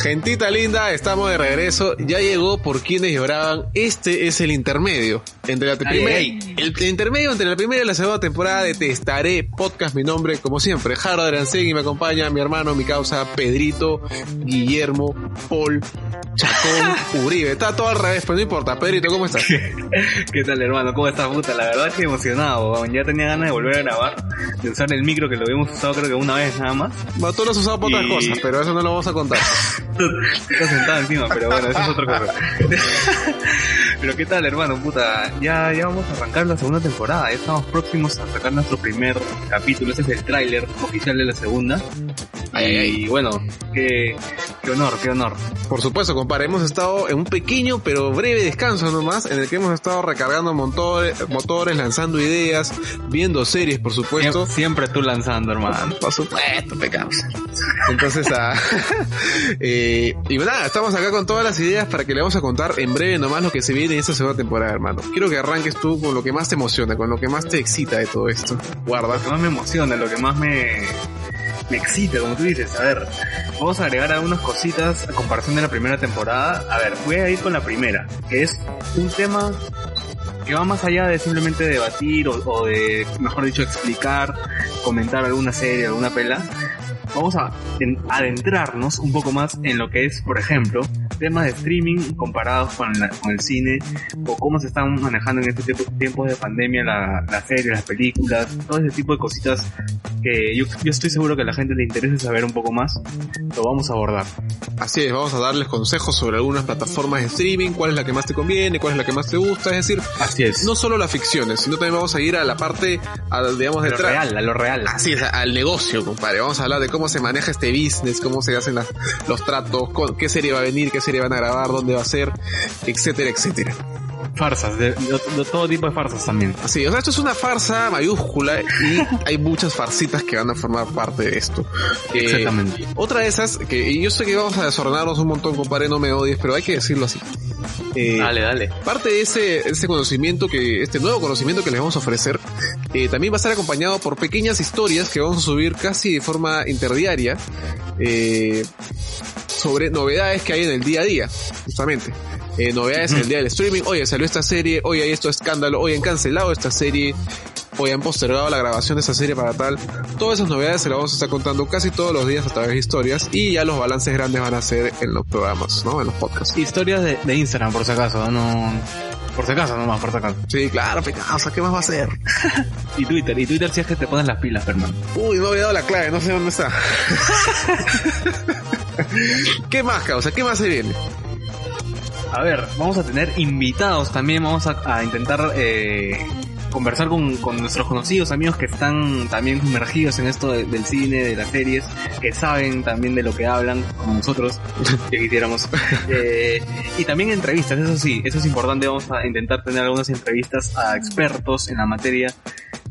Gentita linda, estamos de regreso. Ya llegó por quienes lloraban. Este es el intermedio. Entre la primera, El, intermedio entre la primera y la segunda temporada de Te Estaré Podcast. Mi nombre, como siempre, Jaro y me acompaña mi hermano, mi causa, Pedrito, Guillermo, Paul, Chacón, Uribe. Está todo al revés, pero no importa. Pedrito, ¿cómo estás? ¿Qué tal, hermano? ¿Cómo estás, puta? La verdad es que emocionado. Ya tenía ganas de volver a grabar, de usar el micro que lo habíamos usado creo que una vez nada más. Bueno, tú lo has usado para otras cosas, pero eso no lo vamos a contar. Está sentado encima, pero bueno, eso es otra cosa. pero qué tal, hermano, puta. Ya, ya vamos a arrancar la segunda temporada. Ya estamos próximos a sacar nuestro primer capítulo. Ese es el tráiler oficial de la segunda. Y bueno, qué, qué honor, qué honor. Por supuesto, compadre, hemos estado en un pequeño pero breve descanso nomás, en el que hemos estado recargando motores, motores lanzando ideas, viendo series, por supuesto. Siempre, tú lanzando, hermano. Por supuesto, pecamos. Entonces, ah, eh, y nada, estamos acá con todas las ideas para que le vamos a contar en breve nomás lo que se viene en esta segunda temporada, hermano. Quiero que arranques tú con lo que más te emociona, con lo que más te excita de todo esto. Guarda. Lo que más me emociona, lo que más me, me excita, como tú dices. A ver, vamos a agregar algunas cositas a comparación de la primera temporada. A ver, voy a ir con la primera, que es un tema que va más allá de simplemente debatir o, de, mejor dicho, explicar, comentar alguna serie, alguna pela. Vamos a adentrarnos un poco más en lo que es, por ejemplo, temas de streaming comparados con, con el cine o cómo se están manejando en estos tiempos de pandemia las la series, las películas, todo ese tipo de cositas que yo, yo estoy seguro que a la gente le interesa saber un poco más, lo vamos a abordar. Así es, vamos a darles consejos sobre algunas plataformas de streaming, cuál es la que más te conviene, cuál es la que más te gusta, es decir, así es. no solo las ficciones, sino también vamos a ir a la parte, digamos, de lo real, a lo real. Así es, al negocio, compadre. Vamos a hablar de cómo se maneja este business, cómo se hacen los tratos, con, qué serie va a venir, qué serie van a grabar, dónde va a ser, etcétera, etcétera farsas, de, todo tipo de farsas también. Así, o sea, esto es una farsa mayúscula y hay muchas farsitas que van a formar parte de esto. Eh, Exactamente. Otra de esas, que yo sé que vamos a desordenarnos un montón, compadre, no me odies, pero hay que decirlo así. Eh, dale, dale. Parte de ese, ese conocimiento que, este nuevo conocimiento que les vamos a ofrecer, eh, también va a estar acompañado por pequeñas historias que vamos a subir casi de forma interdiaria, sobre novedades que hay en el día a día, justamente eh, novedades en el día del streaming. Oye, salió esta serie, oye, hay esto escándalo, hoy han cancelado esta serie, hoy han postergado la grabación de esta serie para tal. Todas esas novedades se las vamos a estar contando casi todos los días a través de historias y ya los balances grandes van a ser en los programas, ¿no? En los podcasts. Historias de, de Instagram, por si acaso, no... Por si acaso, nomás, por si acaso. Sí, claro, sea, ¿qué más va a hacer? y Twitter, y Twitter si es que te ponen las pilas, Fernando. Uy, no había dado la clave, no sé dónde está. ¿Qué más, causa? ¿Qué más se viene? A ver, vamos a tener invitados también, vamos a, intentar eh, conversar con, nuestros conocidos amigos que están también sumergidos en esto del cine, de las series, que saben también de lo que hablan, como nosotros, que quisiéramos. Eh, y también entrevistas, eso sí, eso es importante, vamos a intentar tener algunas entrevistas a expertos en la materia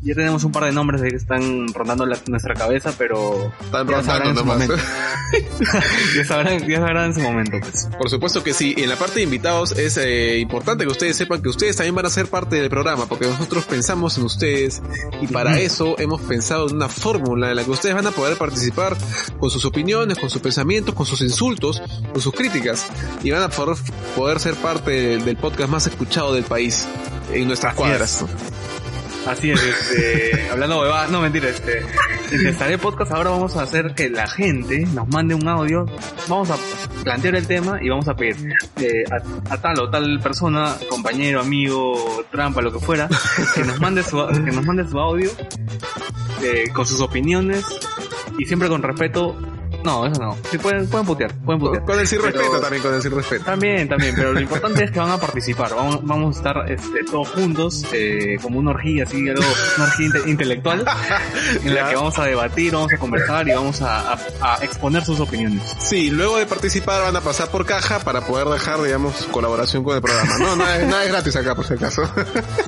ya tenemos un par de nombres que están rondando nuestra cabeza, pero están ya sabrán en su momento. ya, sabrán, en su momento, pues. Por supuesto que sí. Y en la parte de invitados es eh, importante que ustedes sepan que ustedes también van a ser parte del programa, porque nosotros pensamos en ustedes y para eso hemos pensado en una fórmula en la que ustedes van a poder participar con sus opiniones, con sus pensamientos, con sus insultos, con sus críticas y van a poder, poder ser parte del, podcast más escuchado del país en nuestras cuadras. Así es, este, hablando de no mentira, este, en Estaré Podcast ahora vamos a hacer que la gente nos mande un audio, vamos a plantear el tema y vamos a pedir eh, a, tal o tal persona, compañero, amigo, trampa, lo que fuera, que nos mande su, que nos mande su audio eh, con sus opiniones y siempre con respeto No, eso no. Sí, pueden, pueden putear, pueden putear. Con el sin Pero- respeto también, con el sin respeto. También, también, pero lo importante es que van a participar. Vamos, vamos a estar este, todos juntos, eh, como una orgía, así, algo, una orgía inte- intelectual, en la que vamos a debatir, vamos a conversar y vamos a, a- a exponer sus opiniones. Sí, luego de participar van a pasar por caja para poder dejar, digamos, colaboración con el programa. No, nada, es- nada es gratis acá, por si acaso.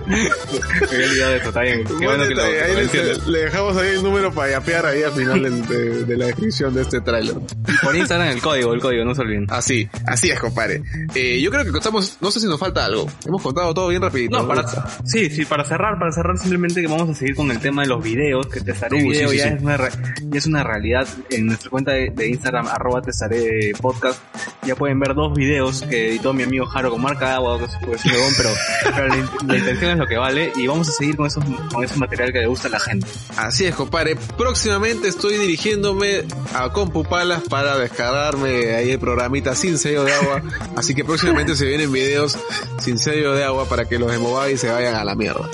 Me había olvidado de eso, está bien. Qué bueno que lo, ahí que lo le, le dejamos ahí el número para yapear ahí al final de, de la descripción de este tráiler. Por Instagram el código, el código, no se olviden. Así, así es, compadre. Eh, yo creo que contamos, no sé si nos falta algo. Hemos contado todo bien rapidito. No, para, sí, sí, para cerrar, para cerrar simplemente que vamos a seguir con el tema de los videos, que Tesaré Uh, Video sí, sí, ya, sí. Es una, ya es una realidad en nuestra cuenta de, de Instagram, arroba Tesaré Podcast. Ya pueden ver dos videos que editó mi amigo Jaro con marca de agua, pues, pero, pero la, la intención es lo que vale y vamos a seguir con, esos, con ese material que le gusta a la gente. Así es, compadre. Próximamente estoy dirigiéndome a Compupalas para descargarme ahí el programita sin sello de agua. Así que próximamente se vienen videos sin sello de agua para que los de se vayan a la mierda.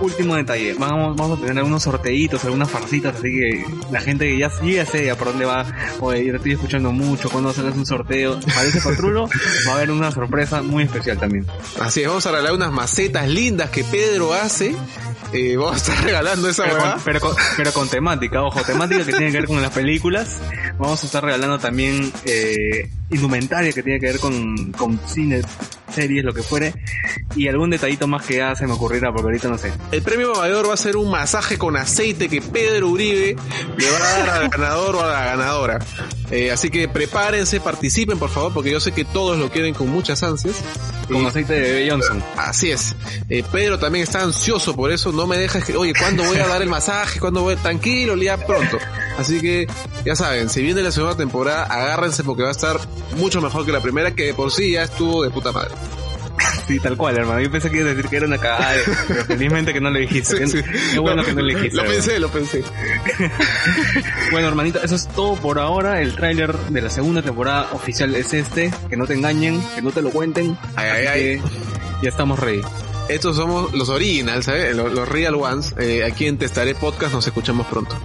Último detalle, vamos, vamos a tener algunos sorteitos, algunas farcitas, así que la gente que ya, ya sé ya por dónde va, oye, yo te estoy escuchando mucho, cuando haces un sorteo, parece patrulo, va a haber una sorpresa muy especial también. Así es, vamos a regalar unas macetas lindas que Pedro hace. Eh, vamos a estar regalando esa Pero huevada. con, pero, con, pero con temática, ojo, temática que tiene que ver con las películas. Vamos a estar regalando también eh, indumentaria que tiene que ver con, con cine, series, lo que fuere. Y algún detallito más que ya se me ocurrirá, porque ahorita no sé. El premio mayor va a ser un masaje con aceite que Pedro Uribe le va a dar al ganador o a la ganadora. Eh, así que prepárense, participen por favor, porque yo sé que todos lo quieren con muchas ansias. Con aceite de bebé Johnson. Así es. Eh, Pedro también está ansioso por eso. No me deja que, oye, ¿cuándo voy a dar el masaje? ¿Cuándo voy? Tranquilo, ya pronto. Así que, ya saben, si viene la segunda temporada, agárrense porque va a estar mucho mejor que la primera, que de por sí ya estuvo de puta madre. Sí, tal cual, hermano. Yo pensé que iba a decir que era una cagada, pero felizmente que no lo dijiste. Sí, sí. Qué bueno que no lo dijiste. Lo hermano. pensé, lo pensé. Bueno, hermanito, eso es todo por ahora. El tráiler de la segunda temporada oficial es este. Que no te engañen, que no te lo cuenten. Ay, ay, ay. ya estamos ready. Estos somos los originals, ¿sabes? Los, los real ones. Eh, aquí en Testaré Podcast nos escuchamos pronto.